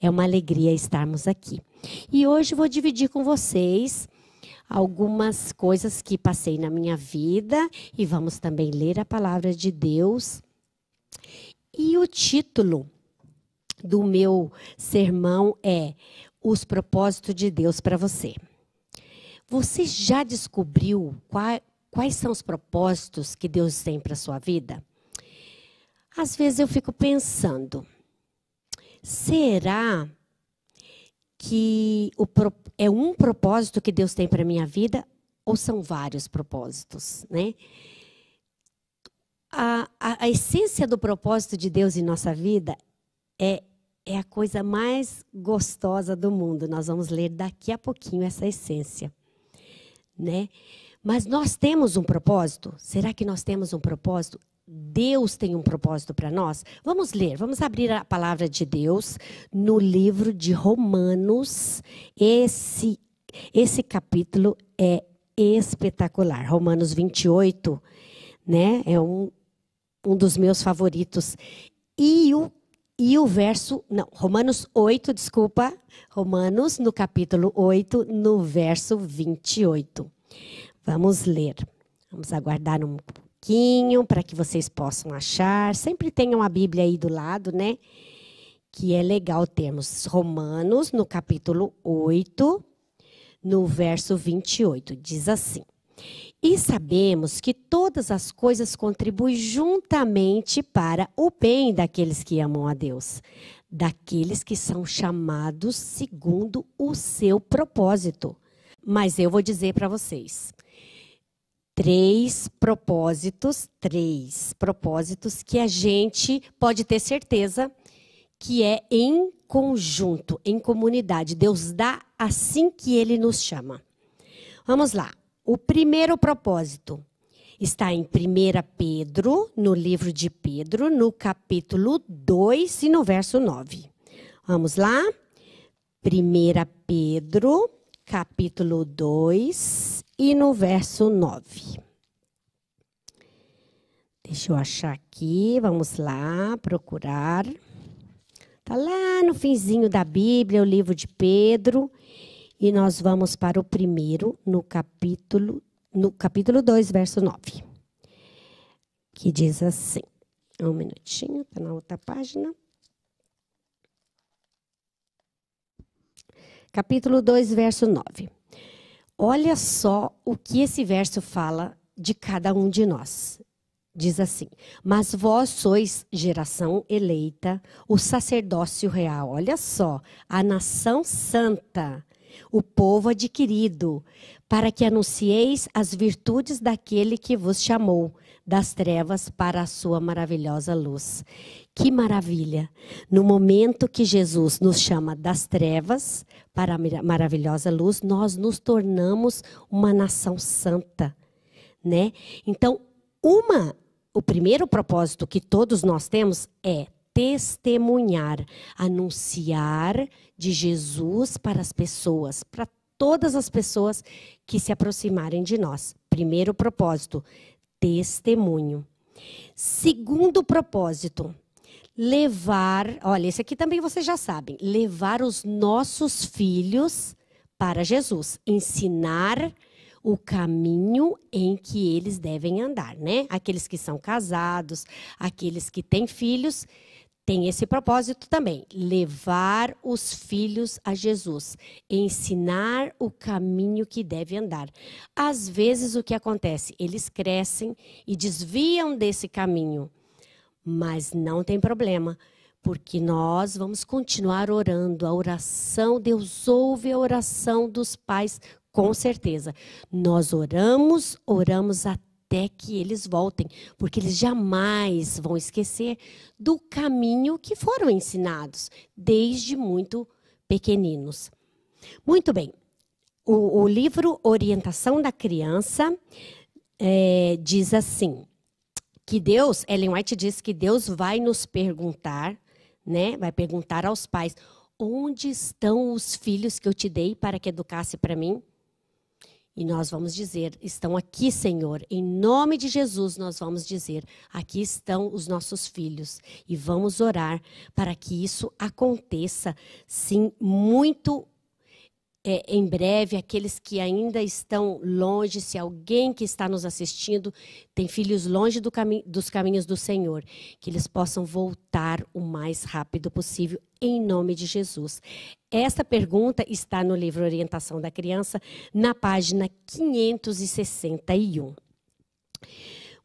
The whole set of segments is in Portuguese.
É uma alegria estarmos aqui. E hoje vou dividir com vocês algumas coisas que passei na minha vida e vamos também ler a palavra de Deus. E o título do meu sermão é Os propósitos de Deus para você. Você já descobriu quais são os propósitos que Deus tem para a sua vida? Às vezes eu fico pensando, será que o, é um propósito que Deus tem para a minha vida ou são vários propósitos, né? A, a, a, essência do propósito de Deus em nossa vida é, é a coisa mais gostosa do mundo. Nós vamos ler daqui a pouquinho essa essência, né? Mas nós temos um propósito? Será que nós temos um propósito? Deus tem um propósito para nós? Vamos ler, vamos abrir a palavra de Deus no livro de Romanos. Esse, esse capítulo é espetacular. Romanos 28, né? É um, um dos meus favoritos. E o, e o verso. Não, Romanos 8, desculpa. Romanos, no capítulo 8, no verso 28. Vamos ler. Vamos aguardar um pouquinho para que vocês possam achar. Sempre tenham a Bíblia aí do lado, né? Que é legal termos Romanos, no capítulo 8, no verso 28. Diz assim: E sabemos que todas as coisas contribuem juntamente para o bem daqueles que amam a Deus, daqueles que são chamados segundo o seu propósito. Mas eu vou dizer para vocês três propósitos, três propósitos que a gente pode ter certeza que é em conjunto, em comunidade. Deus dá assim que ele nos chama. Vamos lá. O primeiro propósito está em 1 Pedro, no livro de Pedro, no capítulo 2 e no verso 9. Vamos lá? 1 Pedro, capítulo 2 e no verso 9. Deixa eu achar aqui, vamos lá, procurar. Está lá no finzinho da Bíblia, o livro de Pedro. E nós vamos para o primeiro, no capítulo, no capítulo 2, verso 9. Que diz assim. Um minutinho, está na outra página. Capítulo 2, verso 9. Olha só o que esse verso fala de cada um de nós. Diz assim: Mas vós sois geração eleita, o sacerdócio real. Olha só, a nação santa, o povo adquirido, para que anuncieis as virtudes daquele que vos chamou das trevas para a sua maravilhosa luz. Que maravilha! No momento que Jesus nos chama das trevas para a maravilhosa luz, nós nos tornamos uma nação santa, né? Então, uma o primeiro propósito que todos nós temos é testemunhar, anunciar de Jesus para as pessoas, para todas as pessoas que se aproximarem de nós. Primeiro propósito, testemunho. Segundo propósito, levar, olha, esse aqui também vocês já sabem, levar os nossos filhos para Jesus, ensinar o caminho em que eles devem andar, né? Aqueles que são casados, aqueles que têm filhos, tem esse propósito também, levar os filhos a Jesus, ensinar o caminho que deve andar. Às vezes o que acontece, eles crescem e desviam desse caminho, mas não tem problema, porque nós vamos continuar orando. A oração, Deus ouve a oração dos pais com certeza. Nós oramos, oramos até até que eles voltem, porque eles jamais vão esquecer do caminho que foram ensinados desde muito pequeninos. Muito bem. O, o livro Orientação da Criança é, diz assim que Deus, Ellen White diz que Deus vai nos perguntar, né? Vai perguntar aos pais onde estão os filhos que eu te dei para que educasse para mim. E nós vamos dizer: estão aqui, Senhor, em nome de Jesus, nós vamos dizer: aqui estão os nossos filhos. E vamos orar para que isso aconteça, sim, muito é, em breve, aqueles que ainda estão longe, se alguém que está nos assistindo tem filhos longe do cami dos caminhos do Senhor, que eles possam voltar o mais rápido possível, em nome de Jesus. Essa pergunta está no livro Orientação da Criança, na página 561.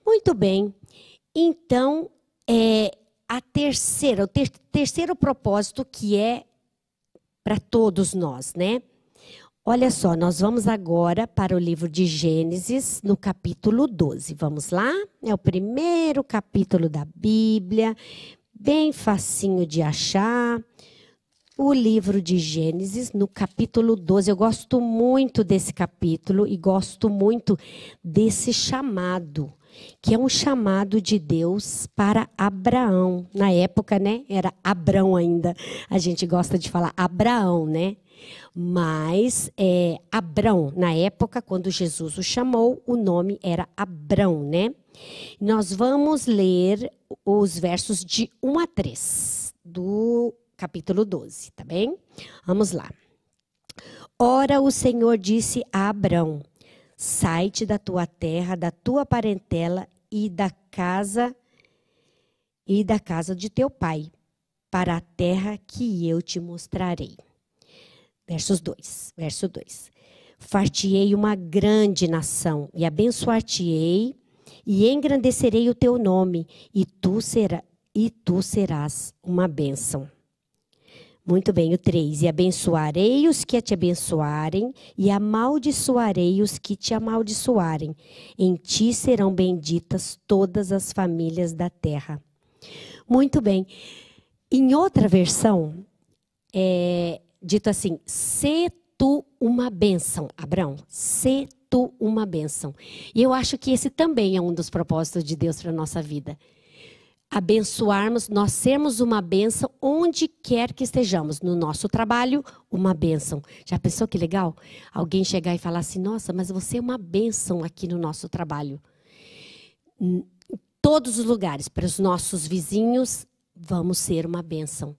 Muito bem, então, é, a terceira, o ter terceiro propósito que é para todos nós, né? Olha só, nós vamos agora para o livro de Gênesis, no capítulo 12. Vamos lá? É o primeiro capítulo da Bíblia, bem facinho de achar. O livro de Gênesis, no capítulo 12. Eu gosto muito desse capítulo e gosto muito desse chamado, que é um chamado de Deus para Abraão. Na época, né? Era Abrão ainda. A gente gosta de falar Abraão, né? Mas é, Abrão, na época, quando Jesus o chamou, o nome era Abrão, né? Nós vamos ler os versos de 1 a 3 do capítulo 12, tá bem? Vamos lá. Ora, o Senhor disse a Abrão: Sai-te da tua terra, da tua parentela e da casa e da casa de teu pai, para a terra que eu te mostrarei. Versos 2, verso 2. Fartiei uma grande nação e abençoar-te-ei e engrandecerei o teu nome e tu, será, e tu serás uma bênção. Muito bem, o 3. E abençoarei os que te abençoarem, e amaldiçoarei os que te amaldiçoarem. Em ti serão benditas todas as famílias da terra. Muito bem. Em outra versão, é, dito assim: se tu uma bênção, Abraão, se tu uma bênção. E eu acho que esse também é um dos propósitos de Deus para a nossa vida. Abençoarmos, nós sermos uma bênção onde quer que estejamos. No nosso trabalho, uma bênção. Já pensou que legal? Alguém chegar e falar assim: nossa, mas você é uma bênção aqui no nosso trabalho. Em todos os lugares, para os nossos vizinhos, vamos ser uma bênção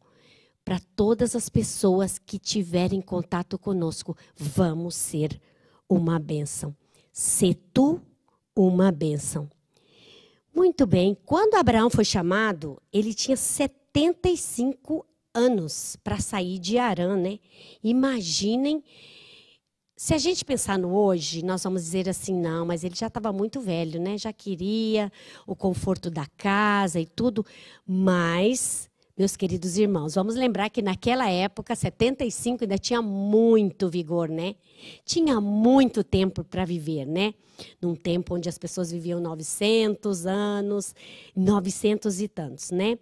para todas as pessoas que tiverem contato conosco. Vamos ser uma bênção. Se tu uma bênção. Muito bem, quando Abraão foi chamado, ele tinha 75 anos para sair de Arã, né? Imaginem, se a gente pensar no hoje, nós vamos dizer assim, não, mas ele já estava muito velho, né? Já queria o conforto da casa e tudo, mas meus queridos irmãos, vamos lembrar que naquela época, 75, ainda tinha muito vigor, né? Tinha muito tempo para viver, né? Num tempo onde as pessoas viviam 900 anos, 900 e tantos, né?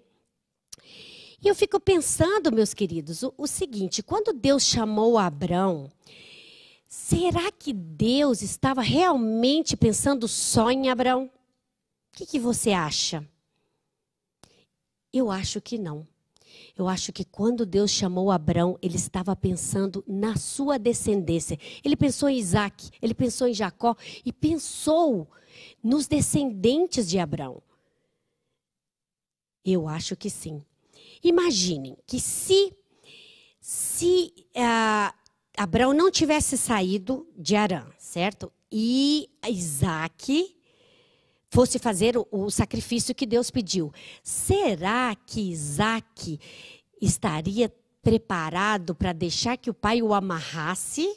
E eu fico pensando, meus queridos, o, o seguinte: quando Deus chamou Abraão, será que Deus estava realmente pensando só em Abraão? O que, que você acha? Eu acho que não. Eu acho que quando Deus chamou Abraão, ele estava pensando na sua descendência. Ele pensou em Isaac, ele pensou em Jacó e pensou nos descendentes de Abraão. Eu acho que sim. Imaginem que se, se uh, Abraão não tivesse saído de Arã, certo? E Isaac fosse fazer o, o sacrifício que Deus pediu. Será que Isaac estaria preparado para deixar que o pai o amarrasse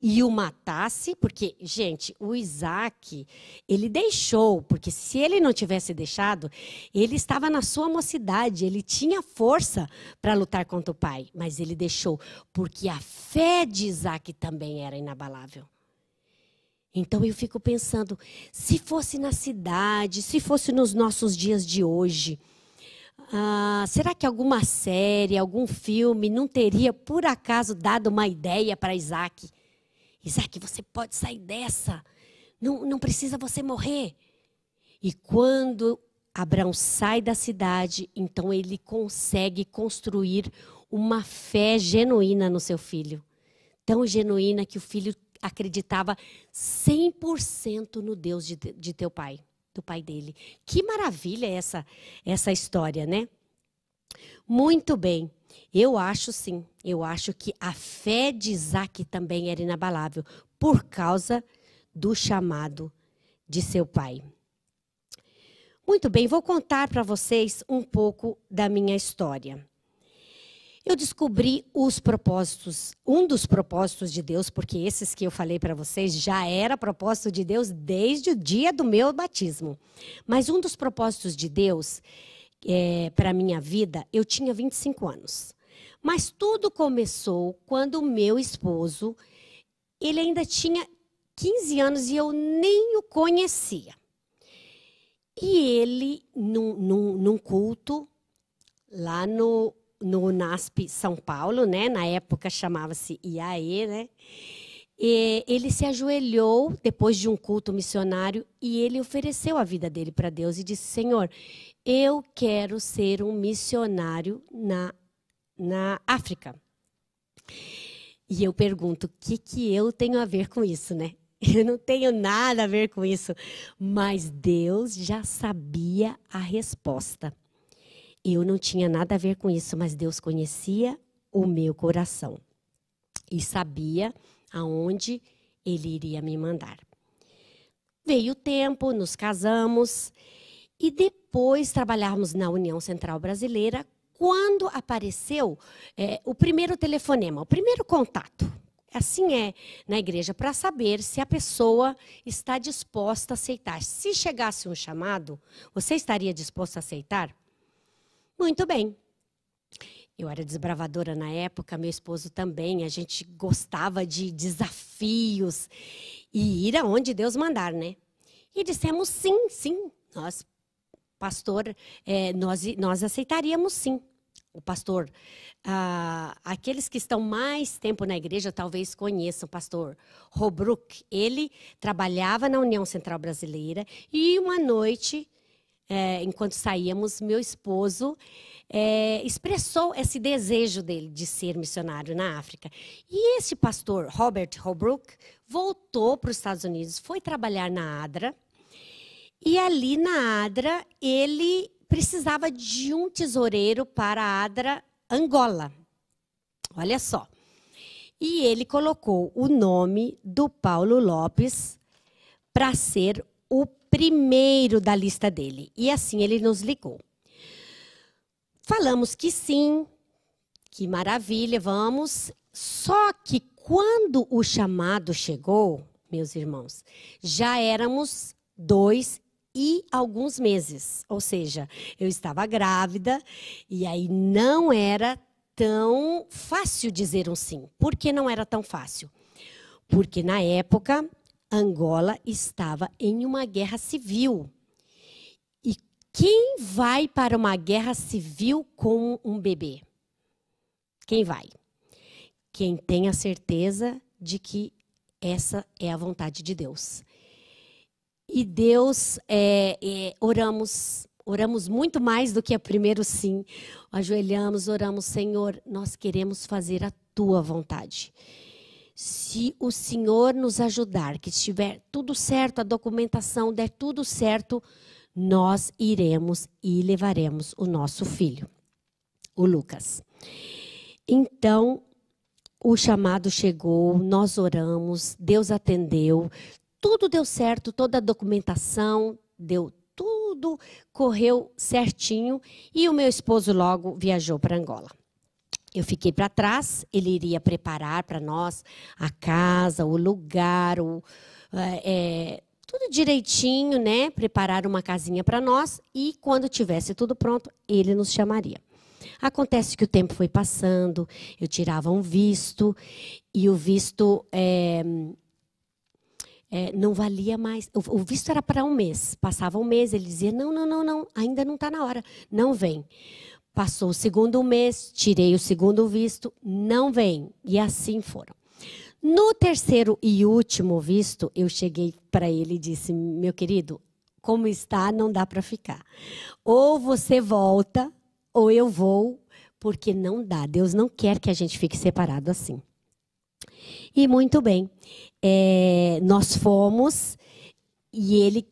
e o matasse? Porque, gente, o Isaac, ele deixou, porque se ele não tivesse deixado, ele estava na sua mocidade, ele tinha força para lutar contra o pai, mas ele deixou, porque a fé de Isaac também era inabalável. Então eu fico pensando, se fosse na cidade, se fosse nos nossos dias de hoje, ah, será que alguma série, algum filme não teria por acaso dado uma ideia para Isaac? Isaac, você pode sair dessa, não, não precisa você morrer. E quando Abraão sai da cidade, então ele consegue construir uma fé genuína no seu filho. Tão genuína que o filho acreditava 100% no Deus de, de teu pai, do pai dele. Que maravilha essa, essa história, né? Muito bem. Eu acho sim, eu acho que a fé de Isaac também era inabalável, por causa do chamado de seu pai. Muito bem, vou contar para vocês um pouco da minha história. Eu descobri os propósitos, um dos propósitos de Deus, porque esses que eu falei para vocês já era propósito de Deus desde o dia do meu batismo. Mas um dos propósitos de Deus é, para minha vida, eu tinha 25 anos. Mas tudo começou quando o meu esposo, ele ainda tinha 15 anos e eu nem o conhecia. E ele, num, num, num culto, lá no, no NASP São Paulo, né? Na época chamava-se IAE, né? E ele se ajoelhou depois de um culto missionário e ele ofereceu a vida dele para Deus e disse: Senhor, eu quero ser um missionário na, na África. E eu pergunto: o que, que eu tenho a ver com isso, né? Eu não tenho nada a ver com isso. Mas Deus já sabia a resposta. Eu não tinha nada a ver com isso, mas Deus conhecia o meu coração e sabia aonde ele iria me mandar. Veio o tempo, nos casamos e depois trabalhamos na União Central Brasileira quando apareceu é, o primeiro telefonema, o primeiro contato. Assim é na igreja, para saber se a pessoa está disposta a aceitar. Se chegasse um chamado, você estaria disposto a aceitar? Muito bem. Eu era desbravadora na época, meu esposo também. A gente gostava de desafios e ir aonde Deus mandar, né? E dissemos sim, sim. Nós, pastor, é, nós, nós aceitaríamos sim o pastor, ah, aqueles que estão mais tempo na igreja talvez conheçam o pastor Robruck. Ele trabalhava na União Central Brasileira e uma noite, é, enquanto saíamos, meu esposo é, expressou esse desejo dele de ser missionário na África. E esse pastor, Robert Holbrook, voltou para os Estados Unidos, foi trabalhar na ADRA. E ali na ADRA, ele precisava de um tesoureiro para a Adra Angola. Olha só. E ele colocou o nome do Paulo Lopes para ser o primeiro da lista dele. E assim ele nos ligou. Falamos que sim, que maravilha, vamos. Só que quando o chamado chegou, meus irmãos, já éramos dois e alguns meses. Ou seja, eu estava grávida e aí não era tão fácil dizer um sim. Por que não era tão fácil? Porque na época Angola estava em uma guerra civil. E quem vai para uma guerra civil com um bebê? Quem vai? Quem tem a certeza de que essa é a vontade de Deus. E Deus, é, é, oramos, oramos muito mais do que a primeiro sim. Ajoelhamos, oramos, Senhor, nós queremos fazer a tua vontade. Se o Senhor nos ajudar, que estiver tudo certo, a documentação der tudo certo, nós iremos e levaremos o nosso filho, o Lucas. Então, o chamado chegou, nós oramos, Deus atendeu, tudo deu certo, toda a documentação deu tudo, correu certinho e o meu esposo logo viajou para Angola. Eu fiquei para trás, ele iria preparar para nós a casa, o lugar, o, é, tudo direitinho, né? Preparar uma casinha para nós e quando tivesse tudo pronto, ele nos chamaria. Acontece que o tempo foi passando, eu tirava um visto e o visto é, é, não valia mais. O, o visto era para um mês. Passava um mês, ele dizia: não, não, não, não, ainda não está na hora, não vem. Passou o segundo mês, tirei o segundo visto, não vem. E assim foram. No terceiro e último visto, eu cheguei para ele e disse: meu querido, como está, não dá para ficar. Ou você volta, ou eu vou, porque não dá. Deus não quer que a gente fique separado assim. E muito bem, é, nós fomos e ele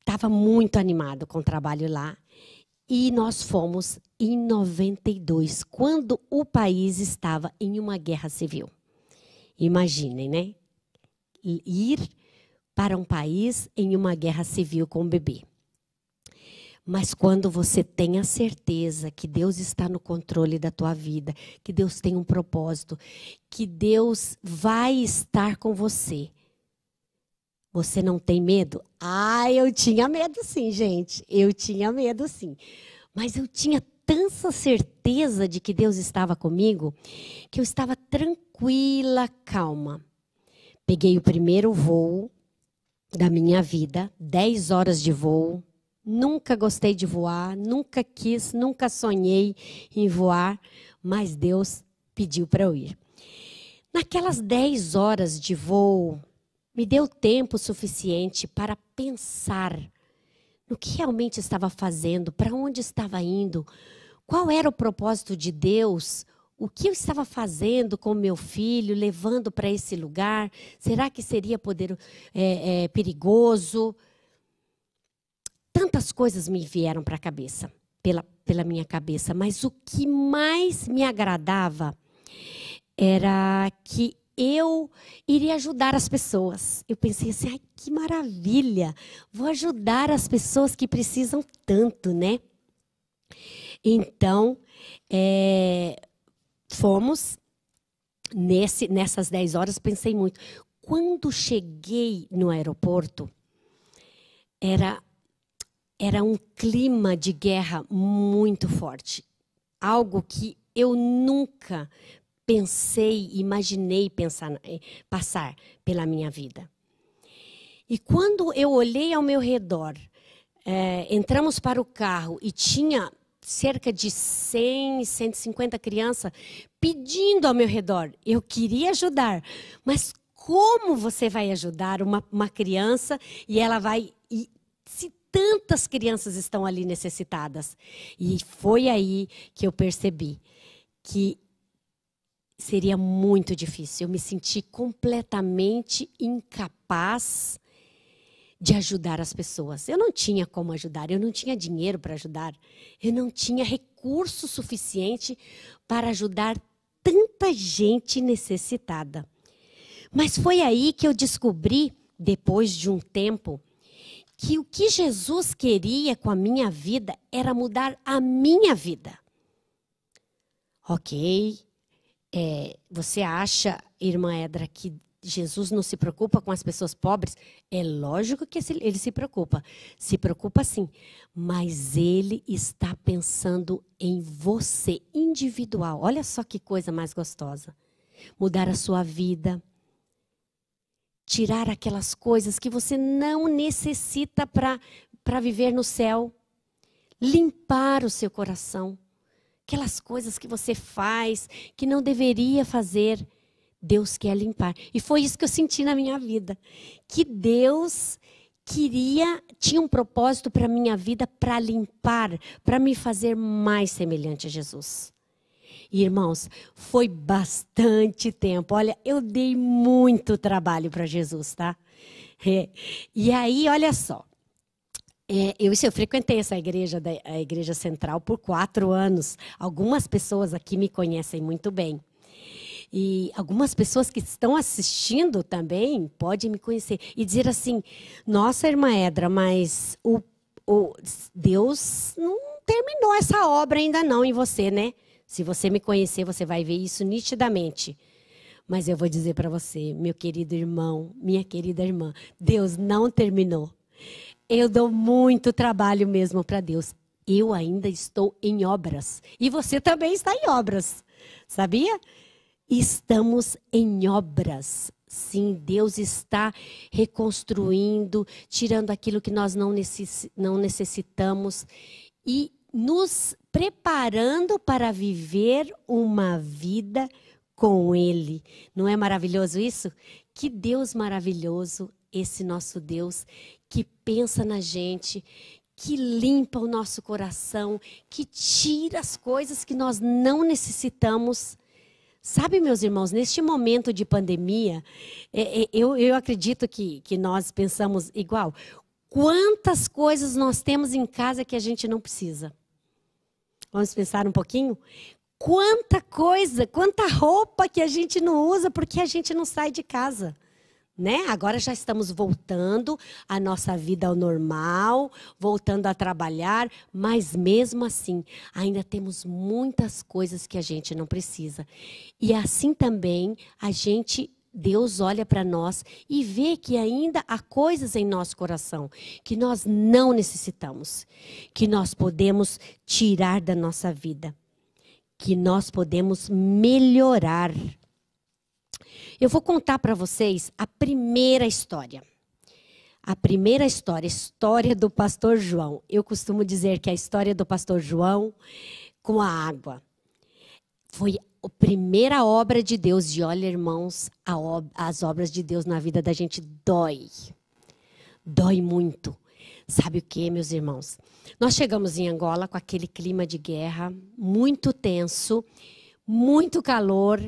estava muito animado com o trabalho lá. E nós fomos em 92, quando o país estava em uma guerra civil. Imaginem, né? Ir para um país em uma guerra civil com um bebê. Mas quando você tem a certeza que Deus está no controle da tua vida, que Deus tem um propósito, que Deus vai estar com você, você não tem medo? Ah, eu tinha medo sim, gente. Eu tinha medo sim. Mas eu tinha tanta certeza de que Deus estava comigo que eu estava tranquila, calma. Peguei o primeiro voo da minha vida, 10 horas de voo. Nunca gostei de voar, nunca quis, nunca sonhei em voar, mas Deus pediu para eu ir. Naquelas 10 horas de voo, me deu tempo suficiente para pensar no que realmente estava fazendo, para onde estava indo, qual era o propósito de Deus, o que eu estava fazendo com meu filho, levando para esse lugar? Será que seria poder, é, é, perigoso? Tantas coisas me vieram para a cabeça, pela, pela minha cabeça, mas o que mais me agradava era que eu iria ajudar as pessoas. Eu pensei assim, ai, que maravilha! Vou ajudar as pessoas que precisam tanto, né? Então, é, fomos nesse, nessas 10 horas, pensei muito. Quando cheguei no aeroporto, era, era um clima de guerra muito forte. Algo que eu nunca pensei, imaginei pensar, eh, passar pela minha vida. E quando eu olhei ao meu redor, é, entramos para o carro e tinha cerca de 100, 150 crianças pedindo ao meu redor. Eu queria ajudar, mas como você vai ajudar uma, uma criança e ela vai. E, se tantas crianças estão ali necessitadas? E foi aí que eu percebi que seria muito difícil. Eu me senti completamente incapaz de ajudar as pessoas. Eu não tinha como ajudar, eu não tinha dinheiro para ajudar, eu não tinha recurso suficiente para ajudar tanta gente necessitada. Mas foi aí que eu descobri, depois de um tempo, que o que Jesus queria com a minha vida era mudar a minha vida. Ok, é, você acha, irmã Edra, que Jesus não se preocupa com as pessoas pobres? É lógico que ele se preocupa. Se preocupa sim. Mas ele está pensando em você, individual. Olha só que coisa mais gostosa. Mudar a sua vida. Tirar aquelas coisas que você não necessita para viver no céu. Limpar o seu coração aquelas coisas que você faz que não deveria fazer. Deus quer limpar. E foi isso que eu senti na minha vida. Que Deus queria, tinha um propósito para a minha vida para limpar, para me fazer mais semelhante a Jesus. E, irmãos, foi bastante tempo. Olha, eu dei muito trabalho para Jesus, tá? É. E aí, olha só. É, eu, eu frequentei essa igreja, a igreja central, por quatro anos. Algumas pessoas aqui me conhecem muito bem. E algumas pessoas que estão assistindo também podem me conhecer e dizer assim: Nossa, irmã Edra, mas o, o Deus não terminou essa obra ainda não em você, né? Se você me conhecer, você vai ver isso nitidamente. Mas eu vou dizer para você, meu querido irmão, minha querida irmã, Deus não terminou. Eu dou muito trabalho mesmo para Deus. Eu ainda estou em obras. E você também está em obras. Sabia? Estamos em obras. Sim, Deus está reconstruindo, tirando aquilo que nós não necessitamos e nos preparando para viver uma vida com Ele. Não é maravilhoso isso? Que Deus maravilhoso esse nosso Deus que pensa na gente, que limpa o nosso coração, que tira as coisas que nós não necessitamos Sabe, meus irmãos, neste momento de pandemia, é, é, eu, eu acredito que, que nós pensamos igual. Quantas coisas nós temos em casa que a gente não precisa? Vamos pensar um pouquinho? Quanta coisa, quanta roupa que a gente não usa porque a gente não sai de casa. Né? Agora já estamos voltando à nossa vida ao normal, voltando a trabalhar, mas mesmo assim, ainda temos muitas coisas que a gente não precisa. E assim também a gente Deus olha para nós e vê que ainda há coisas em nosso coração que nós não necessitamos, que nós podemos tirar da nossa vida, que nós podemos melhorar. Eu vou contar para vocês a primeira história. A primeira história, história do pastor João. Eu costumo dizer que a história do pastor João com a água. Foi a primeira obra de Deus. E olha, irmãos, ob as obras de Deus na vida da gente dói. Dói muito. Sabe o que, meus irmãos? Nós chegamos em Angola com aquele clima de guerra muito tenso, muito calor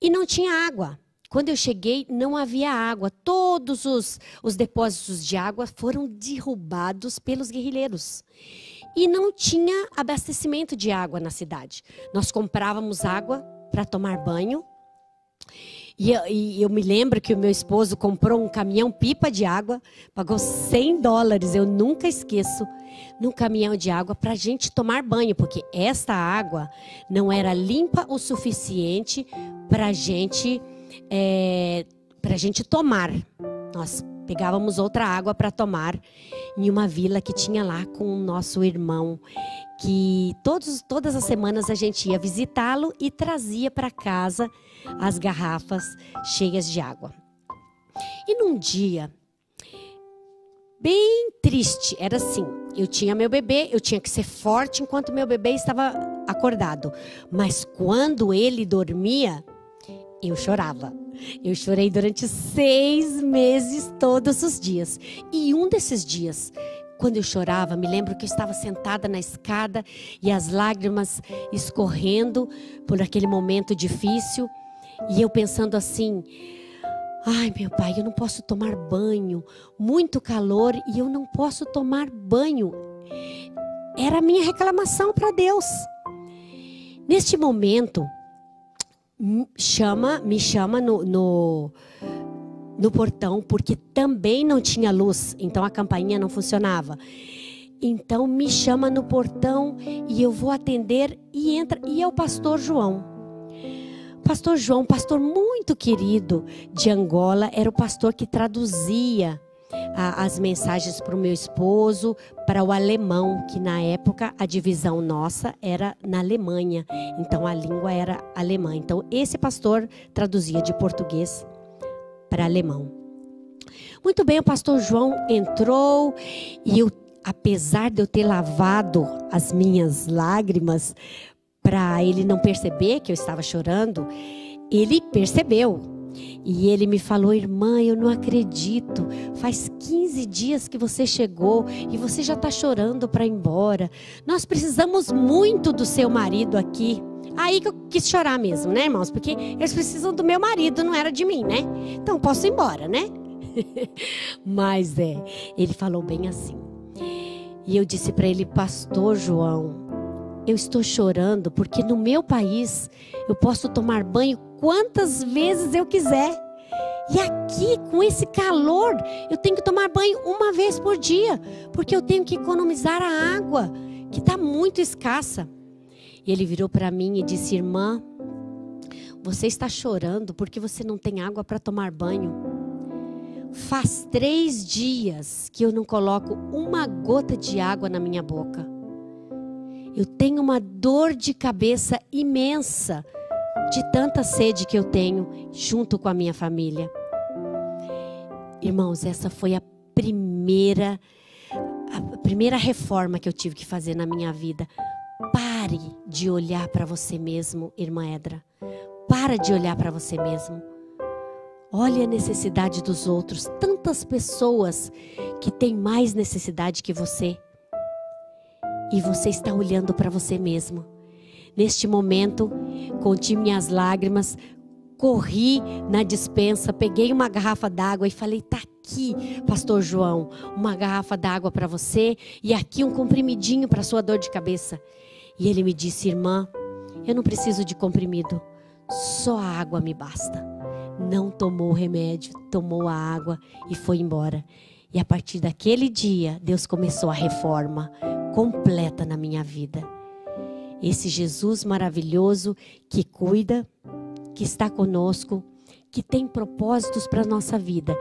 e não tinha água. Quando eu cheguei, não havia água. Todos os, os depósitos de água foram derrubados pelos guerrilheiros. E não tinha abastecimento de água na cidade. Nós comprávamos água para tomar banho. E eu, e eu, me lembro que o meu esposo comprou um caminhão pipa de água, pagou 100 dólares, eu nunca esqueço, num caminhão de água para a gente tomar banho, porque esta água não era limpa o suficiente para gente é, para a gente tomar. Nós pegávamos outra água para tomar em uma vila que tinha lá com o nosso irmão, que todos, todas as semanas a gente ia visitá-lo e trazia para casa as garrafas cheias de água. E num dia bem triste, era assim, eu tinha meu bebê, eu tinha que ser forte enquanto meu bebê estava acordado, mas quando ele dormia, eu chorava. Eu chorei durante seis meses, todos os dias. E um desses dias, quando eu chorava, me lembro que eu estava sentada na escada e as lágrimas escorrendo por aquele momento difícil. E eu pensando assim: ai meu pai, eu não posso tomar banho, muito calor e eu não posso tomar banho. Era a minha reclamação para Deus. Neste momento, chama, me chama no, no, no portão, porque também não tinha luz, então a campainha não funcionava. Então me chama no portão e eu vou atender e entra e é o pastor João. Pastor João, pastor muito querido de Angola, era o pastor que traduzia a, as mensagens para o meu esposo, para o alemão, que na época a divisão nossa era na Alemanha, então a língua era alemã. Então esse pastor traduzia de português para alemão. Muito bem, o pastor João entrou e eu, apesar de eu ter lavado as minhas lágrimas para ele não perceber que eu estava chorando, ele percebeu. E ele me falou, irmã, eu não acredito. Faz 15 dias que você chegou e você já está chorando para ir embora. Nós precisamos muito do seu marido aqui. Aí que eu quis chorar mesmo, né, irmãos? Porque eles precisam do meu marido, não era de mim, né? Então posso ir embora, né? Mas é, ele falou bem assim. E eu disse para ele, Pastor João, eu estou chorando porque no meu país eu posso tomar banho quantas vezes eu quiser. E aqui, com esse calor, eu tenho que tomar banho uma vez por dia, porque eu tenho que economizar a água, que está muito escassa. E ele virou para mim e disse: Irmã, você está chorando porque você não tem água para tomar banho. Faz três dias que eu não coloco uma gota de água na minha boca. Eu tenho uma dor de cabeça imensa de tanta sede que eu tenho junto com a minha família. Irmãos, essa foi a primeira a primeira reforma que eu tive que fazer na minha vida. Pare de olhar para você mesmo, irmã Edra. Para de olhar para você mesmo. Olhe a necessidade dos outros. Tantas pessoas que têm mais necessidade que você. E você está olhando para você mesmo. Neste momento, conti minhas lágrimas, corri na dispensa, peguei uma garrafa d'água e falei: tá aqui, Pastor João, uma garrafa d'água para você e aqui um comprimidinho para sua dor de cabeça. E ele me disse: irmã, eu não preciso de comprimido, só a água me basta. Não tomou o remédio, tomou a água e foi embora. E a partir daquele dia, Deus começou a reforma completa na minha vida. Esse Jesus maravilhoso que cuida, que está conosco, que tem propósitos para a nossa vida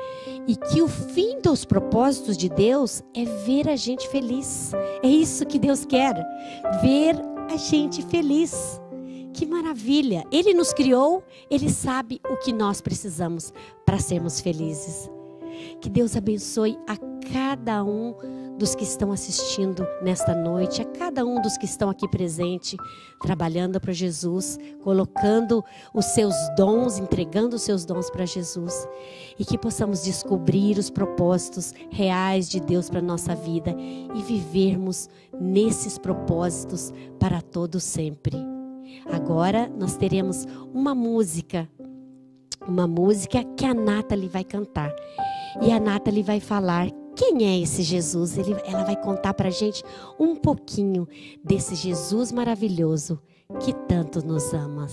e que o fim dos propósitos de Deus é ver a gente feliz. É isso que Deus quer, ver a gente feliz. Que maravilha! Ele nos criou, ele sabe o que nós precisamos para sermos felizes. Que Deus abençoe a cada um dos que estão assistindo nesta noite, a cada um dos que estão aqui presente, trabalhando para Jesus, colocando os seus dons, entregando os seus dons para Jesus, e que possamos descobrir os propósitos reais de Deus para nossa vida e vivermos nesses propósitos para todo sempre. Agora nós teremos uma música, uma música que a Nathalie vai cantar. E a Nathalie vai falar quem é esse Jesus. Ele, ela vai contar para gente um pouquinho desse Jesus maravilhoso que tanto nos ama.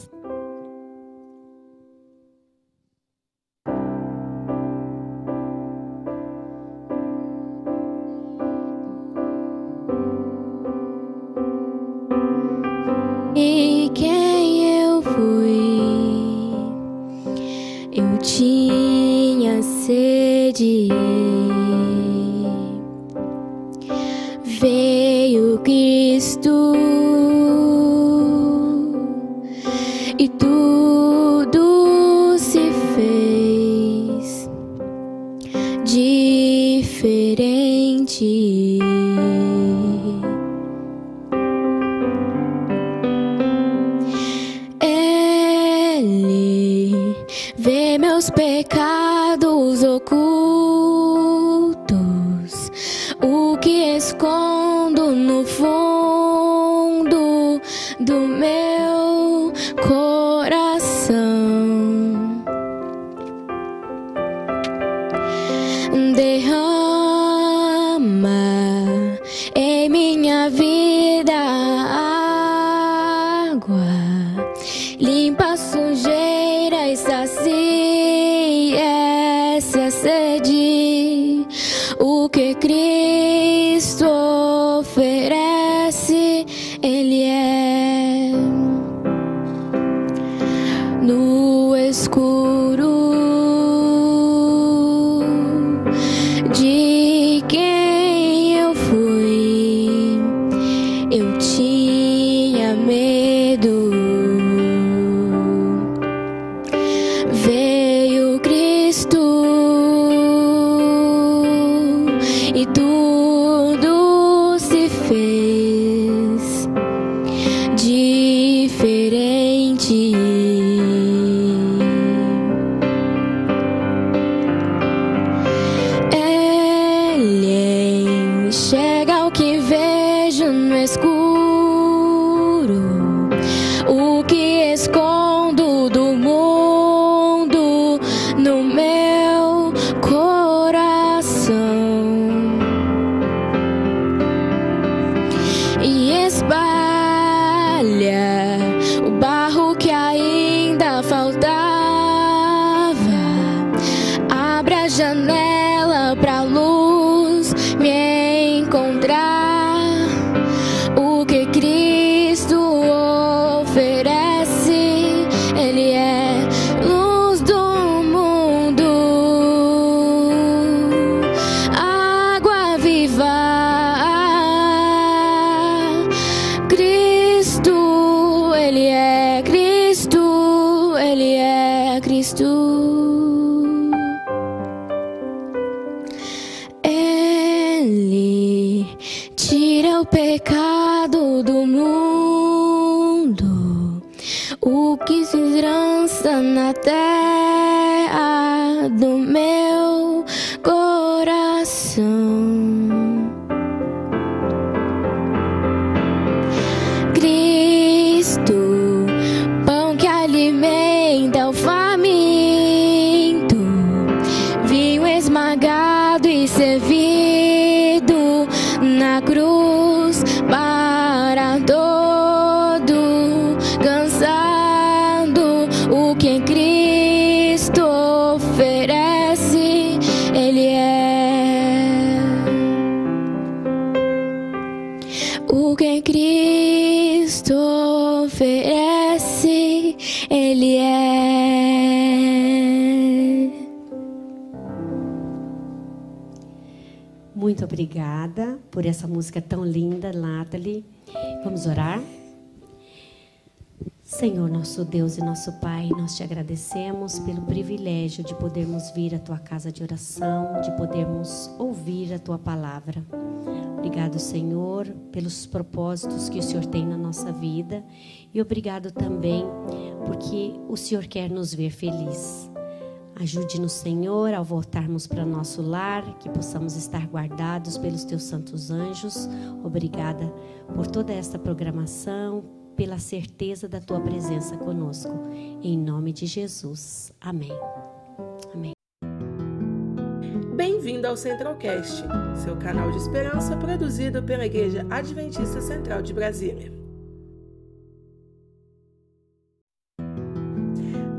E quem eu fui, eu tinha sede. Veio Cristo sujeira e sacia essa sede. O que Cristo o que se trança na terra do meu obrigada por essa música tão linda, Nathalie. Vamos orar? Senhor, nosso Deus e nosso Pai, nós te agradecemos pelo privilégio de podermos vir à tua casa de oração, de podermos ouvir a tua palavra. Obrigado, Senhor, pelos propósitos que o Senhor tem na nossa vida e obrigado também porque o Senhor quer nos ver feliz. Ajude-nos, Senhor, ao voltarmos para nosso lar, que possamos estar guardados pelos teus santos anjos. Obrigada por toda esta programação, pela certeza da tua presença conosco. Em nome de Jesus. Amém. Amém. Bem-vindo ao Centralcast, seu canal de esperança produzido pela Igreja Adventista Central de Brasília.